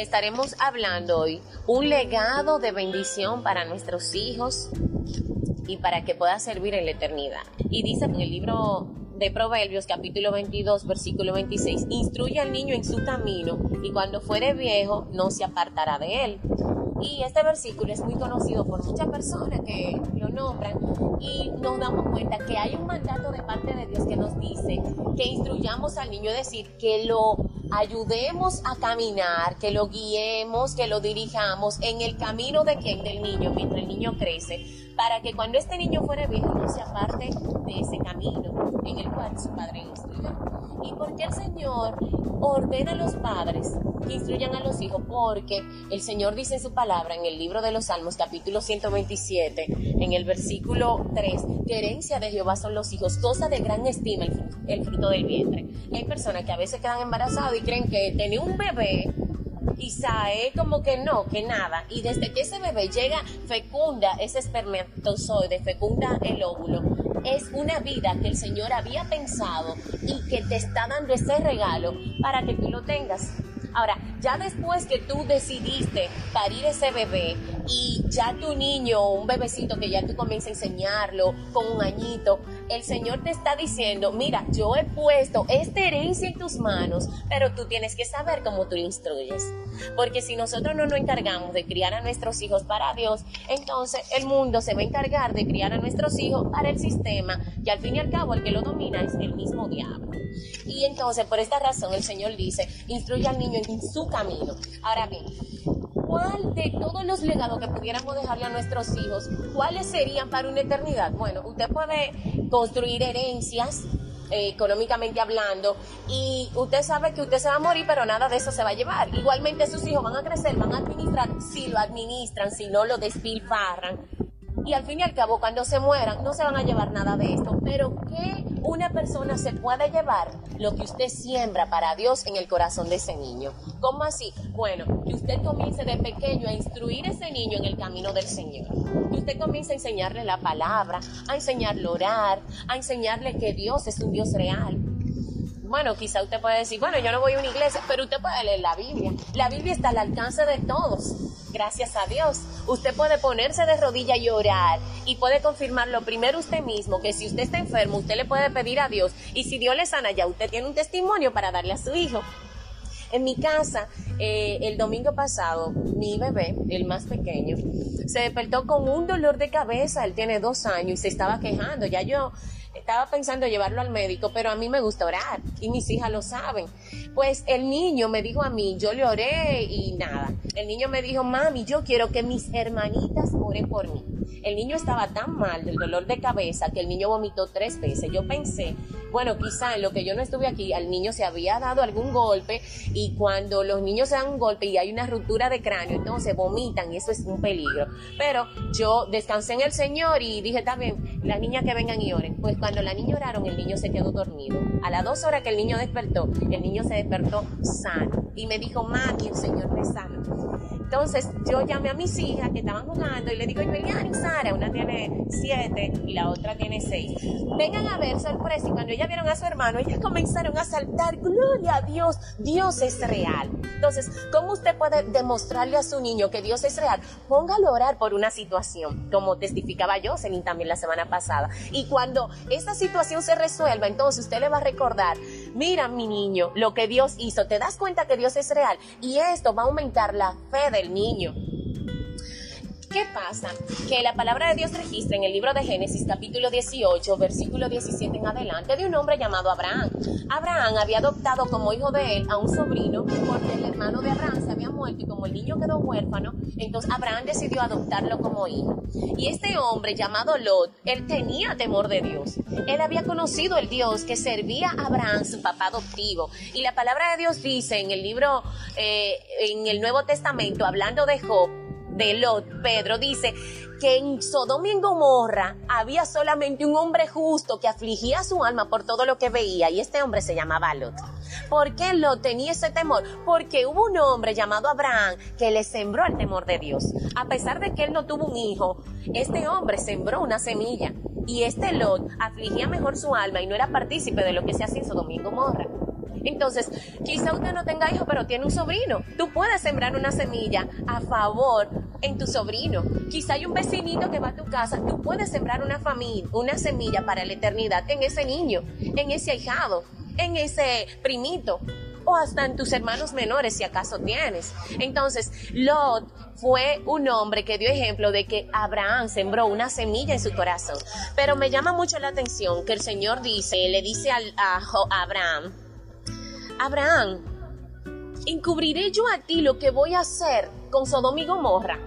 estaremos hablando hoy un legado de bendición para nuestros hijos y para que pueda servir en la eternidad. Y dice en el libro de Proverbios capítulo 22 versículo 26, instruye al niño en su camino y cuando fuere viejo no se apartará de él. Y este versículo es muy conocido por muchas personas que lo nombran y nos damos cuenta que hay un mandato de parte de Dios que nos dice que instruyamos al niño, es decir, que lo ayudemos a caminar, que lo guiemos, que lo dirijamos en el camino de quien, del niño, mientras el niño crece, para que cuando este niño fuera viejo no se aparte de ese camino en el cual su padre instruyó. ¿Y por qué el Señor ordena a los padres que instruyan a los hijos? Porque el Señor dice en su palabra, en el libro de los Salmos, capítulo 127, en el versículo 3, que herencia de Jehová son los hijos, cosa de gran estima el, fruto del vientre. hay personas que a veces quedan embarazadas y creen que tener un bebé y sabe como que no, que nada. Y desde que ese bebé llega, fecunda ese espermatozoide, fecunda el óvulo. Es una vida que el Señor había pensado y que te está dando ese regalo para que tú lo tengas. Ahora, ya después que tú decidiste parir ese bebé y ya tu niño, un bebecito que ya tú comienzas a enseñarlo con un añito, el Señor te está diciendo, mira, yo he puesto esta herencia en tus manos, pero tú tienes que saber cómo tú instruyes. Porque si nosotros no nos encargamos de criar a nuestros hijos para Dios, entonces el mundo se va a encargar de criar a nuestros hijos para el sistema, y al fin y al cabo el que lo domina es el mismo diablo. Y entonces por esta razón el Señor dice, instruye al niño en su camino. Ahora bien, ¿cuál de todos los legados que pudiéramos dejarle a nuestros hijos, cuáles serían para una eternidad? Bueno, usted puede construir herencias, eh, económicamente hablando, y usted sabe que usted se va a morir, pero nada de eso se va a llevar. Igualmente sus hijos van a crecer, van a administrar, si lo administran, si no lo despilfarran, y al fin y al cabo cuando se mueran no se van a llevar nada de esto. Pero ¿qué una persona se puede llevar? Lo que usted siembra para Dios en el corazón de ese niño. ¿Cómo así? Bueno, que usted comience de pequeño a instruir a ese niño en el camino del Señor. Que usted comience a enseñarle la palabra, a enseñarle a orar, a enseñarle que Dios es un Dios real. Bueno, quizá usted puede decir, bueno, yo no voy a una iglesia, pero usted puede leer la Biblia. La Biblia está al alcance de todos gracias a Dios. Usted puede ponerse de rodilla y orar y puede confirmarlo primero usted mismo, que si usted está enfermo, usted le puede pedir a Dios y si Dios le sana ya, usted tiene un testimonio para darle a su hijo. En mi casa, eh, el domingo pasado, mi bebé, el más pequeño, se despertó con un dolor de cabeza, él tiene dos años y se estaba quejando. Ya yo estaba pensando llevarlo al médico, pero a mí me gusta orar y mis hijas lo saben. Pues el niño me dijo a mí, yo le oré y nada. El niño me dijo, mami, yo quiero que mis hermanitas oren por mí. El niño estaba tan mal del dolor de cabeza que el niño vomitó tres veces. Yo pensé, bueno, quizá en lo que yo no estuve aquí, al niño se había dado algún golpe y cuando los niños se dan un golpe y hay una ruptura de cráneo, entonces vomitan y eso es un peligro. Pero yo descansé en el Señor y dije, también, las niñas que vengan y oren. Pues cuando la niña oraron, el niño se quedó dormido. A las dos horas que el niño despertó, el niño se despertó sano y me dijo, mami, el Señor me sana. Entonces yo llamé a mis hijas que estaban jugando y le digo, Julián y Sara, una tiene siete y la otra tiene seis. Vengan a ver sorpresa. Y cuando ellas vieron a su hermano, ellas comenzaron a saltar, gloria a Dios, Dios es real. Entonces, ¿cómo usted puede demostrarle a su niño que Dios es real? Póngalo a orar por una situación, como testificaba Jocelyn también la semana pasada. Y cuando esa situación se resuelva, entonces usted le va a recordar, mira mi niño, lo que Dios hizo, te das cuenta que Dios es real y esto va a aumentar la fe del niño. ¿Qué pasa? Que la palabra de Dios registra en el libro de Génesis capítulo 18, versículo 17 en adelante, de un hombre llamado Abraham. Abraham había adoptado como hijo de él a un sobrino porque el hermano de Abraham se había muerto y como el niño quedó huérfano, entonces Abraham decidió adoptarlo como hijo. Y este hombre llamado Lot, él tenía temor de Dios. Él había conocido el Dios que servía a Abraham, su papá adoptivo. Y la palabra de Dios dice en el libro, eh, en el Nuevo Testamento, hablando de Job, de Lot, Pedro dice que en Sodoma y Gomorra había solamente un hombre justo que afligía su alma por todo lo que veía y este hombre se llamaba Lot. ¿Por qué Lot tenía ese temor? Porque hubo un hombre llamado Abraham que le sembró el temor de Dios. A pesar de que él no tuvo un hijo, este hombre sembró una semilla y este Lot afligía mejor su alma y no era partícipe de lo que se hacía en Sodoma y Gomorra. Entonces, quizá usted no tenga hijo, pero tiene un sobrino. Tú puedes sembrar una semilla a favor en tu sobrino. Quizá hay un vecinito que va a tu casa. Tú puedes sembrar una familia, una semilla para la eternidad en ese niño, en ese ahijado, en ese primito o hasta en tus hermanos menores si acaso tienes. Entonces, Lot fue un hombre que dio ejemplo de que Abraham sembró una semilla en su corazón. Pero me llama mucho la atención que el Señor dice, le dice a, a Abraham, Abraham, encubriré yo a ti lo que voy a hacer con Sodoma y Gomorra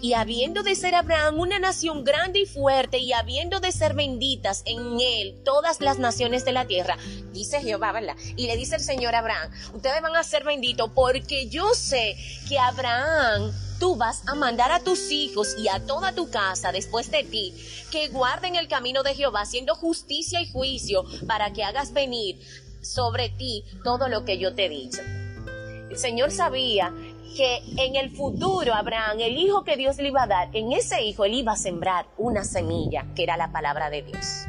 y habiendo de ser Abraham una nación grande y fuerte, y habiendo de ser benditas en él todas las naciones de la tierra, dice Jehová, ¿verdad? Y le dice el Señor a Abraham, ustedes van a ser benditos porque yo sé que Abraham tú vas a mandar a tus hijos y a toda tu casa después de ti que guarden el camino de Jehová, haciendo justicia y juicio para que hagas venir sobre ti todo lo que yo te he dicho. El Señor sabía que en el futuro Abraham, el hijo que Dios le iba a dar, en ese hijo él iba a sembrar una semilla, que era la palabra de Dios.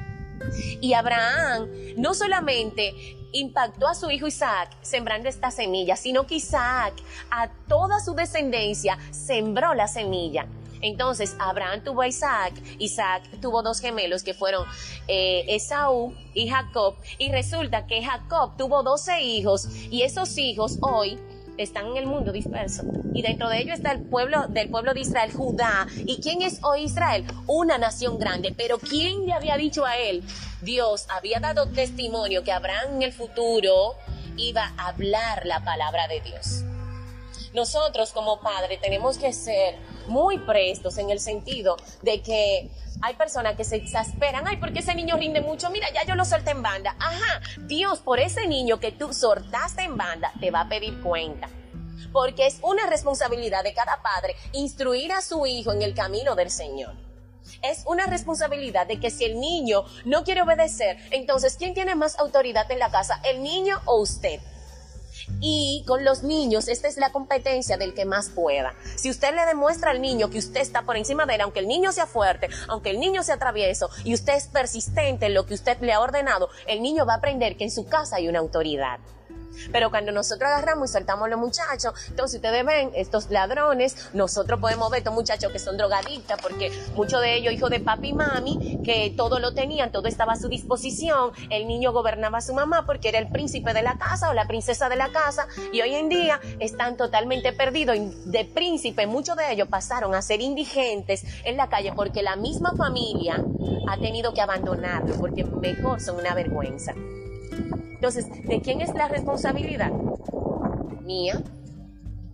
Y Abraham no solamente impactó a su hijo Isaac sembrando esta semilla, sino que Isaac a toda su descendencia sembró la semilla. Entonces Abraham tuvo a Isaac, Isaac tuvo dos gemelos que fueron eh, Esaú y Jacob, y resulta que Jacob tuvo doce hijos, y esos hijos hoy están en el mundo disperso. Y dentro de ellos está el pueblo del pueblo de Israel, Judá. ¿Y quién es hoy Israel? Una nación grande. Pero ¿quién le había dicho a él? Dios había dado testimonio que Abraham en el futuro iba a hablar la palabra de Dios. Nosotros como padre tenemos que ser muy prestos en el sentido de que hay personas que se exasperan, ay, porque ese niño rinde mucho, mira, ya yo lo solté en banda. Ajá, Dios por ese niño que tú soltaste en banda te va a pedir cuenta. Porque es una responsabilidad de cada padre instruir a su hijo en el camino del Señor. Es una responsabilidad de que si el niño no quiere obedecer, entonces ¿quién tiene más autoridad en la casa? ¿El niño o usted? Y con los niños, esta es la competencia del que más pueda. Si usted le demuestra al niño que usted está por encima de él, aunque el niño sea fuerte, aunque el niño sea travieso, y usted es persistente en lo que usted le ha ordenado, el niño va a aprender que en su casa hay una autoridad. Pero cuando nosotros agarramos y soltamos los muchachos, entonces ustedes ven estos ladrones, nosotros podemos ver estos muchachos que son drogadictas, porque muchos de ellos hijos de papi y mami, que todo lo tenían, todo estaba a su disposición, el niño gobernaba a su mamá porque era el príncipe de la casa o la princesa de la casa, y hoy en día están totalmente perdidos. De príncipe, muchos de ellos pasaron a ser indigentes en la calle porque la misma familia ha tenido que abandonarlo, porque mejor son una vergüenza. Entonces, ¿de quién es la responsabilidad? Mía.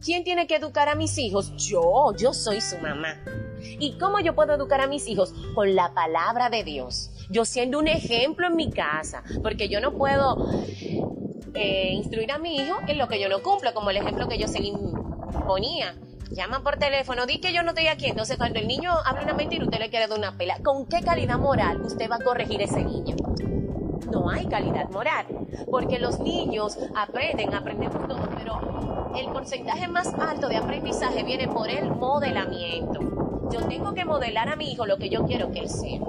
¿Quién tiene que educar a mis hijos? Yo, yo soy su mamá. ¿Y cómo yo puedo educar a mis hijos? Con la palabra de Dios. Yo siendo un ejemplo en mi casa, porque yo no puedo eh, instruir a mi hijo en lo que yo no cumplo, como el ejemplo que yo se ponía. Llaman por teléfono, di que yo no estoy aquí. Entonces, cuando el niño habla una mentira, usted le quiere dar una pela. ¿Con qué calidad moral usted va a corregir a ese niño? No hay calidad moral, porque los niños aprenden, aprendemos todo, pero el porcentaje más alto de aprendizaje viene por el modelamiento. Yo tengo que modelar a mi hijo lo que yo quiero que él sea.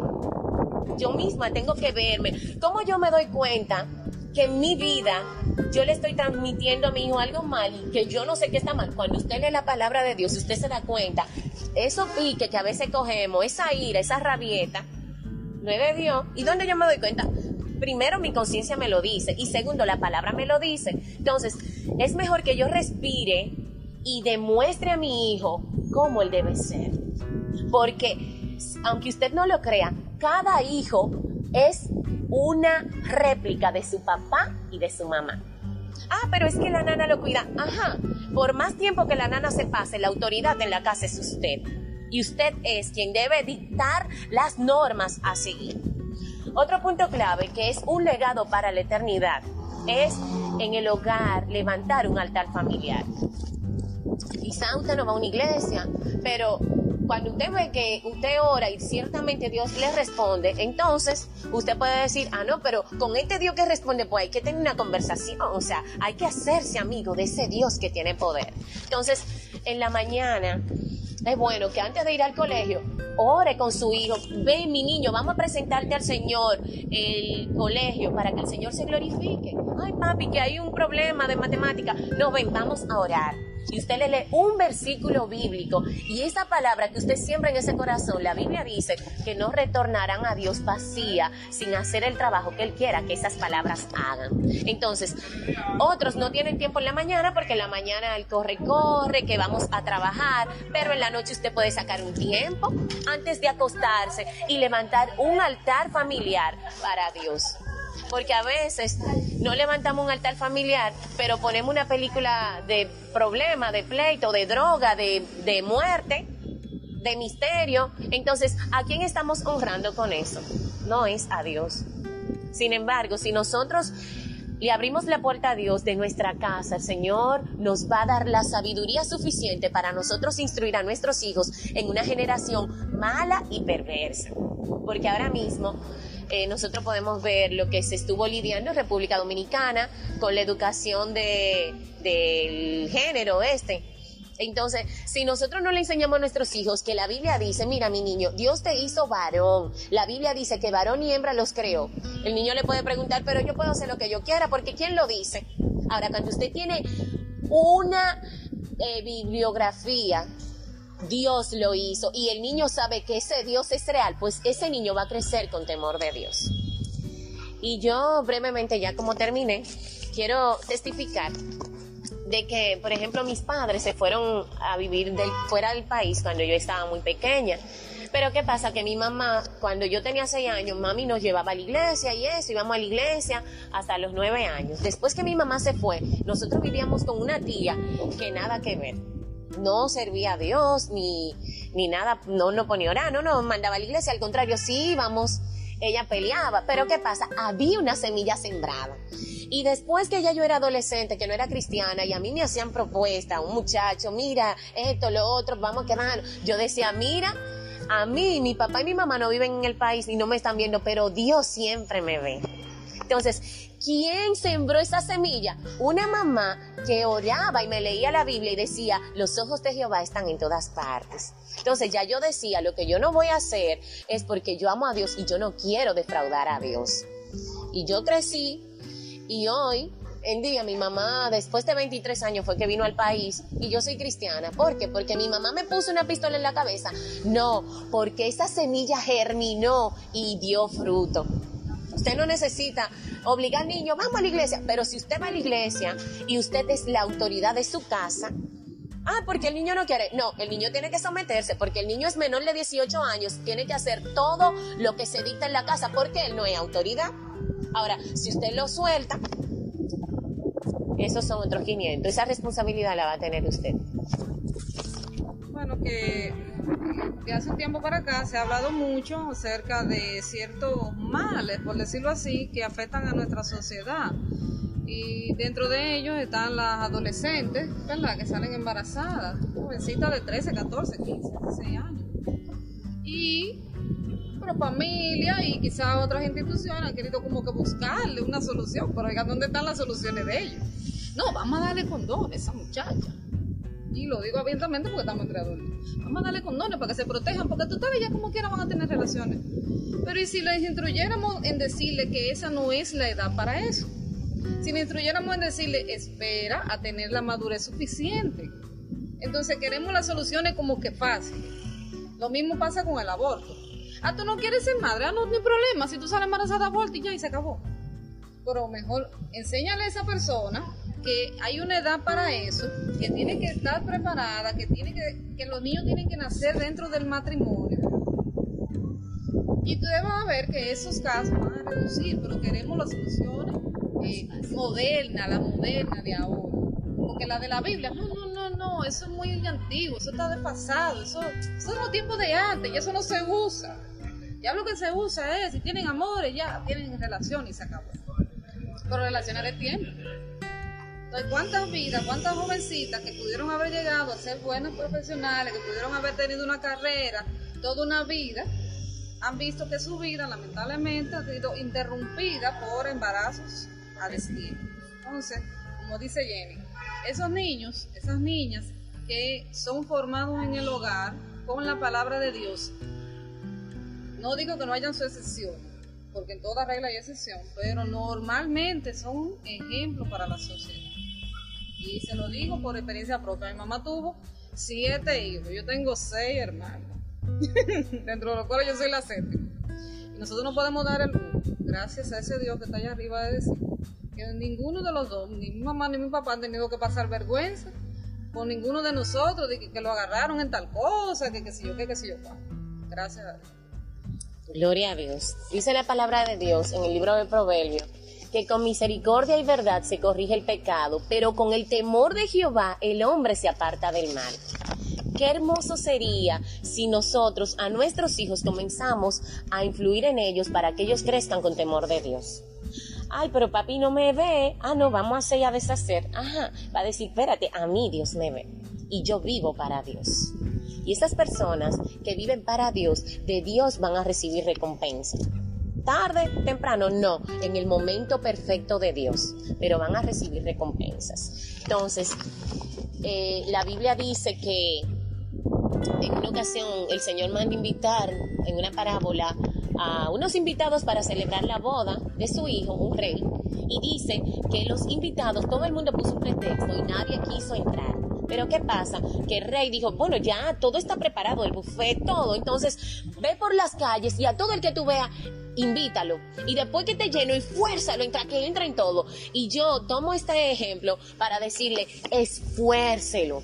Yo misma tengo que verme. ¿Cómo yo me doy cuenta que en mi vida yo le estoy transmitiendo a mi hijo algo mal y que yo no sé qué está mal? Cuando usted lee la palabra de Dios, usted se da cuenta, eso pique que a veces cogemos, esa ira, esa rabieta, no es de Dios. ¿Y dónde yo me doy cuenta? Primero mi conciencia me lo dice y segundo la palabra me lo dice. Entonces, es mejor que yo respire y demuestre a mi hijo cómo él debe ser. Porque, aunque usted no lo crea, cada hijo es una réplica de su papá y de su mamá. Ah, pero es que la nana lo cuida. Ajá, por más tiempo que la nana se pase, la autoridad en la casa es usted. Y usted es quien debe dictar las normas a seguir. Otro punto clave que es un legado para la eternidad es en el hogar levantar un altar familiar. Quizá usted no va a una iglesia, pero cuando usted ve que usted ora y ciertamente Dios le responde, entonces usted puede decir, ah, no, pero con este Dios que responde, pues hay que tener una conversación, o sea, hay que hacerse amigo de ese Dios que tiene poder. Entonces, en la mañana, es bueno que antes de ir al colegio, ore con su hijo. Ven, mi niño, vamos a presentarte al Señor el colegio para que el Señor se glorifique. Ay, papi, que hay un problema de matemática. No, ven, vamos a orar y usted le lee un versículo bíblico y esa palabra que usted siembra en ese corazón, la Biblia dice que no retornarán a Dios vacía sin hacer el trabajo que Él quiera que esas palabras hagan. Entonces, otros no tienen tiempo en la mañana porque en la mañana el corre, corre, que vamos a trabajar, pero en la noche usted puede sacar un tiempo antes de acostarse y levantar un altar familiar para Dios porque a veces no levantamos un altar familiar, pero ponemos una película de problema, de pleito, de droga, de, de muerte, de misterio. Entonces, ¿a quién estamos honrando con eso? No es a Dios. Sin embargo, si nosotros le abrimos la puerta a Dios de nuestra casa, el Señor nos va a dar la sabiduría suficiente para nosotros instruir a nuestros hijos en una generación mala y perversa. Porque ahora mismo eh, nosotros podemos ver lo que se estuvo lidiando en República Dominicana con la educación de, del género este. Entonces, si nosotros no le enseñamos a nuestros hijos que la Biblia dice, mira mi niño, Dios te hizo varón, la Biblia dice que varón y hembra los creó, el niño le puede preguntar, pero yo puedo hacer lo que yo quiera, porque ¿quién lo dice? Ahora, cuando usted tiene una eh, bibliografía Dios lo hizo y el niño sabe que ese Dios es real, pues ese niño va a crecer con temor de Dios. Y yo brevemente, ya como terminé, quiero testificar de que, por ejemplo, mis padres se fueron a vivir fuera del país cuando yo estaba muy pequeña. Pero ¿qué pasa? Que mi mamá, cuando yo tenía seis años, mami nos llevaba a la iglesia y eso, íbamos a la iglesia hasta los nueve años. Después que mi mamá se fue, nosotros vivíamos con una tía que nada que ver no servía a Dios ni, ni nada, no, no ponía orar, no, no mandaba a la iglesia, al contrario, sí íbamos, ella peleaba, pero ¿qué pasa? Había una semilla sembrada. Y después que ya yo era adolescente, que no era cristiana, y a mí me hacían propuesta, un muchacho, mira, esto, lo otro, vamos a quedar. Yo decía, mira, a mí, mi papá y mi mamá no viven en el país y no me están viendo, pero Dios siempre me ve. Entonces, ¿Quién sembró esa semilla? Una mamá que oraba y me leía la Biblia y decía, los ojos de Jehová están en todas partes. Entonces ya yo decía, lo que yo no voy a hacer es porque yo amo a Dios y yo no quiero defraudar a Dios. Y yo crecí y hoy en día mi mamá después de 23 años fue que vino al país y yo soy cristiana. ¿Por qué? Porque mi mamá me puso una pistola en la cabeza. No, porque esa semilla germinó y dio fruto. Usted no necesita obligar al niño, vamos a la iglesia, pero si usted va a la iglesia y usted es la autoridad de su casa, Ah, porque el niño no quiere. No, el niño tiene que someterse porque el niño es menor de 18 años, tiene que hacer todo lo que se dicta en la casa porque él no es autoridad. Ahora, si usted lo suelta, esos son otros 500. Esa responsabilidad la va a tener usted. Bueno, que de hace un tiempo para acá se ha hablado mucho acerca de ciertos males, por decirlo así, que afectan a nuestra sociedad. Y dentro de ellos están las adolescentes, ¿verdad? Que salen embarazadas, jovencitas de 13, 14, 15, 16 años. Y familia y quizás otras instituciones han querido como que buscarle una solución, pero oigan, ¿dónde están las soluciones de ellos? No, vamos a darle condón a esa muchacha y lo digo abiertamente porque estamos entre adultos. Vamos a darle condones para que se protejan, porque tú sabes ya como quiera van a tener relaciones. Pero ¿y si les instruyéramos en decirle que esa no es la edad para eso? Si le instruyéramos en decirle, espera a tener la madurez suficiente. Entonces queremos las soluciones como que fácil. Lo mismo pasa con el aborto. Ah, tú no quieres ser madre, ah, no, hay problema. Si tú sales embarazada, aborto y ya y se acabó. Pero mejor enséñale a esa persona que hay una edad para eso, que tiene que estar preparada, que, tiene que, que los niños tienen que nacer dentro del matrimonio. Y tú debes ver que esos casos van a reducir, pero queremos las soluciones eh, modernas, la moderna de ahora. Porque la de la Biblia, no, no, no, no, eso es muy antiguo, eso está desfasado, eso, eso son los tiempos de antes y eso no se usa. Ya lo que se usa es, si tienen amores, ya tienen relación y se acabó. Pero relaciones de tiempo. Entonces, ¿cuántas vidas, cuántas jovencitas que pudieron haber llegado a ser buenos profesionales, que pudieron haber tenido una carrera, toda una vida, han visto que su vida lamentablemente ha sido interrumpida por embarazos a destino? Entonces, como dice Jenny, esos niños, esas niñas que son formados en el hogar con la palabra de Dios, No digo que no hayan su excepción, porque en toda regla hay excepción, pero normalmente son ejemplos para la sociedad. Y se lo digo por experiencia propia. Mi mamá tuvo siete hijos, yo tengo seis hermanos, dentro de los cuales yo soy la séptima. Y nosotros no podemos dar el gracias a ese Dios que está allá arriba de decir, que ninguno de los dos, ni mi mamá ni mi papá han tenido que pasar vergüenza con ninguno de nosotros, de que, lo agarraron en tal cosa, que qué sé yo, que qué sé yo. Gracias a Dios. Gloria a Dios. Dice la palabra de Dios en el libro de Proverbios que con misericordia y verdad se corrige el pecado, pero con el temor de Jehová el hombre se aparta del mal. Qué hermoso sería si nosotros a nuestros hijos comenzamos a influir en ellos para que ellos crezcan con temor de Dios. Ay, pero papi no me ve. Ah, no, vamos a hacer y a deshacer. Ajá, va a decir, espérate, a mí Dios me ve. Y yo vivo para Dios. Y esas personas que viven para Dios, de Dios van a recibir recompensa tarde, temprano, no, en el momento perfecto de Dios, pero van a recibir recompensas. Entonces, eh, la Biblia dice que en una ocasión el Señor manda invitar en una parábola a unos invitados para celebrar la boda de su hijo, un rey, y dice que los invitados, todo el mundo puso un pretexto y nadie quiso entrar. Pero ¿qué pasa? Que el rey dijo, bueno, ya todo está preparado, el buffet, todo. Entonces, ve por las calles y a todo el que tú veas, invítalo. Y después que te lleno y fuérzalo, entra, que entra en todo. Y yo tomo este ejemplo para decirle, esfuércelo.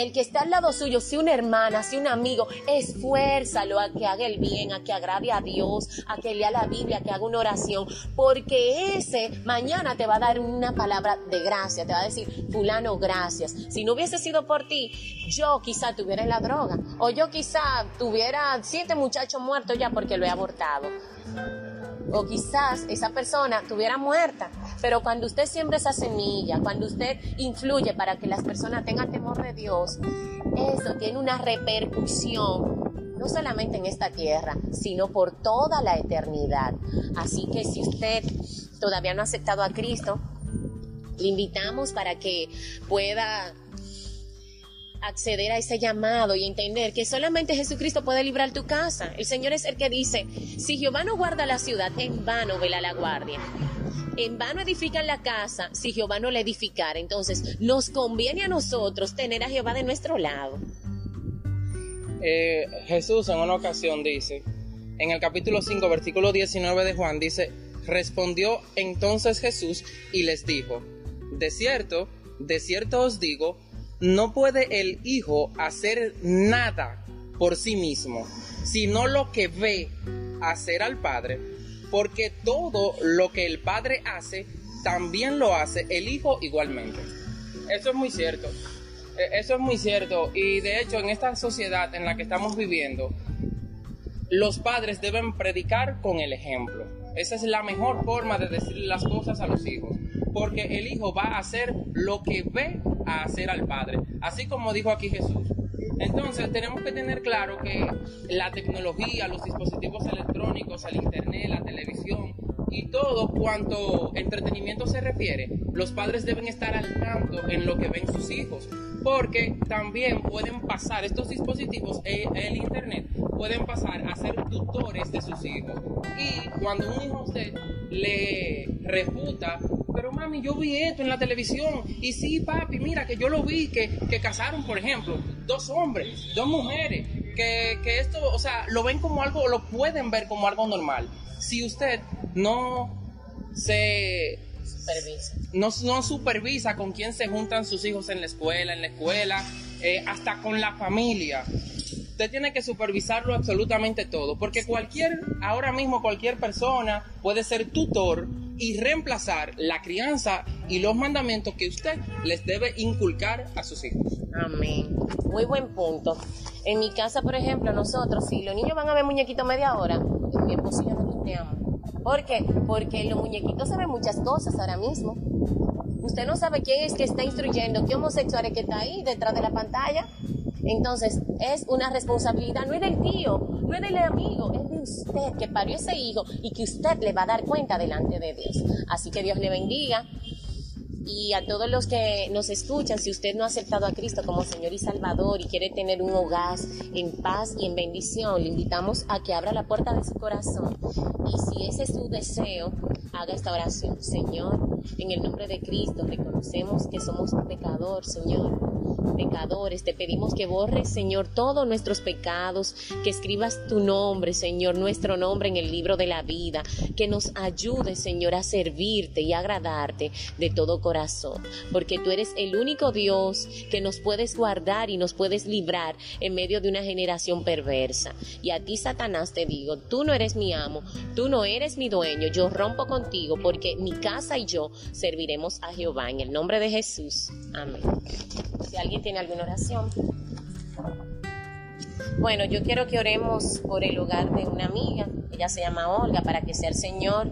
El que está al lado suyo, si una hermana, si un amigo, esfuérzalo a que haga el bien, a que agrade a Dios, a que lea la Biblia, a que haga una oración, porque ese mañana te va a dar una palabra de gracia, te va a decir, fulano, gracias. Si no hubiese sido por ti, yo quizá tuviera la droga, o yo quizá tuviera siete muchachos muertos ya porque lo he abortado o quizás esa persona estuviera muerta. Pero cuando usted siembra esa semilla, cuando usted influye para que las personas tengan temor de Dios, eso tiene una repercusión no solamente en esta tierra, sino por toda la eternidad. Así que si usted todavía no ha aceptado a Cristo, le invitamos para que pueda acceder a ese llamado y entender que solamente Jesucristo puede librar tu casa. El Señor es el que dice, si Jehová no guarda la ciudad, en vano vela la guardia. En vano edifican la casa si Jehová no la edificara. Entonces, nos conviene a nosotros tener a Jehová de nuestro lado. Eh, Jesús en una ocasión dice, en el capítulo 5, versículo 19 de Juan, dice, respondió entonces Jesús y les dijo, de cierto, de cierto os digo, no puede el hijo hacer nada por sí mismo, sino lo que ve hacer al padre, porque todo lo que el padre hace, también lo hace el hijo igualmente. Eso es muy cierto. E, eso es muy cierto. Y de hecho, en esta sociedad en la que estamos viviendo, los padres deben predicar con el ejemplo. Esa es la mejor forma de decir las cosas a los hijos porque el Hijo va a hacer lo que ve a hacer al Padre, así como dijo aquí Jesús. Entonces tenemos que tener claro que la tecnología, los dispositivos electrónicos, el Internet, la televisión y todo cuanto entretenimiento se refiere, los padres deben estar al tanto en lo que ven sus hijos, porque también pueden pasar estos dispositivos, e, el Internet, pueden pasar a ser tutores de sus hijos. Y cuando un hijo usted le refuta pero mami, yo vi esto en la televisión. Y sí, papi, mira que yo lo vi, que, que casaron, por ejemplo, dos hombres, dos mujeres, que, que esto, o sea, lo ven como algo, lo pueden ver como algo normal. Si usted no se supervisa. No, no supervisa con quién se juntan sus hijos en la escuela, en la escuela, eh, hasta con la familia. Usted tiene que supervisarlo absolutamente todo, porque cualquier, ahora mismo cualquier persona puede ser tutor y reemplazar la crianza y los mandamientos que usted les debe inculcar a sus hijos. Amén. Muy buen punto. En mi casa, por ejemplo, nosotros, si los niños van a ver muñequitos media hora, mi esposo y yo no tuteamos. ¿Por qué? Porque los muñequitos saben muchas cosas ahora mismo. Usted no sabe quién es que está instruyendo, qué homosexual es que está ahí detrás de la pantalla. Entonces, es una responsabilidad, no es del tío, no es del amigo, es de usted que parió ese hijo y que usted le va a dar cuenta delante de Dios. Así que Dios le bendiga Y a todos los que nos escuchan, si usted no ha aceptado a Cristo como Señor y Salvador y quiere tener un hogar en paz y en bendición, le invitamos a que abra la puerta de su corazón. Y si ese es su deseo, haga esta oración. Señor, en el nombre de Cristo reconocemos que somos pecador, Señor pecadores. Te pedimos que borres, Señor, todos nuestros pecados, que escribas tu nombre, Señor, nuestro nombre en el libro de la vida, que nos ayude, Señor, a servirte y agradarte de todo corazón, porque tú eres el único Dios que nos puedes guardar y nos puedes librar en medio de una generación perversa. Y a ti, Satanás, te digo, tú no eres mi amo, tú no eres mi dueño, yo rompo contigo porque mi casa y yo serviremos a Jehová en el nombre de Jesús. Amén. Si alguien tiene alguna oración. Bueno, yo quiero que oremos por el hogar de una amiga, ella se llama Olga, para que sea el Señor